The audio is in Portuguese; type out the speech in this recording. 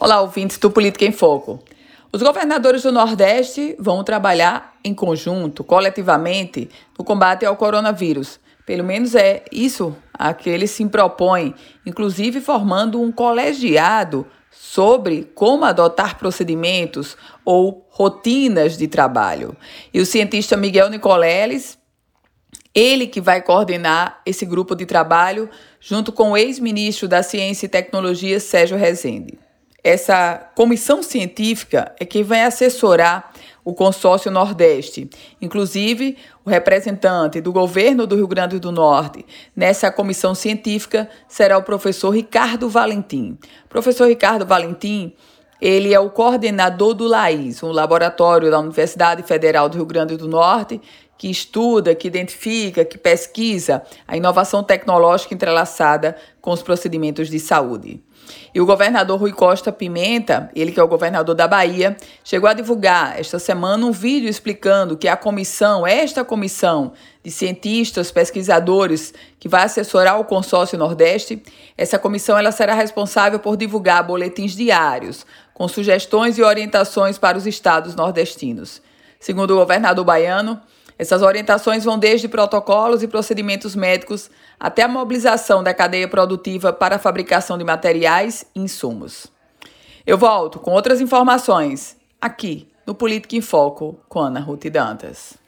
Olá, ouvintes do Política em Foco. Os governadores do Nordeste vão trabalhar em conjunto, coletivamente, no combate ao coronavírus. Pelo menos é isso a que eles se propõem, inclusive formando um colegiado sobre como adotar procedimentos ou rotinas de trabalho. E o cientista Miguel Nicoleles ele que vai coordenar esse grupo de trabalho junto com o ex-ministro da Ciência e Tecnologia, Sérgio Rezende. Essa comissão científica é quem vai assessorar o consórcio Nordeste. Inclusive, o representante do governo do Rio Grande do Norte nessa comissão científica será o professor Ricardo Valentim. professor Ricardo Valentim ele é o coordenador do LAIS, um laboratório da Universidade Federal do Rio Grande do Norte, que estuda, que identifica, que pesquisa a inovação tecnológica entrelaçada com os procedimentos de saúde. E o governador Rui Costa Pimenta, ele que é o governador da Bahia, chegou a divulgar esta semana um vídeo explicando que a comissão, esta comissão de cientistas, pesquisadores que vai assessorar o consórcio Nordeste, essa comissão ela será responsável por divulgar boletins diários com sugestões e orientações para os estados nordestinos. Segundo o governador baiano, essas orientações vão desde protocolos e procedimentos médicos até a mobilização da cadeia produtiva para a fabricação de materiais e insumos. Eu volto com outras informações aqui no Política em Foco com Ana Ruth Dantas.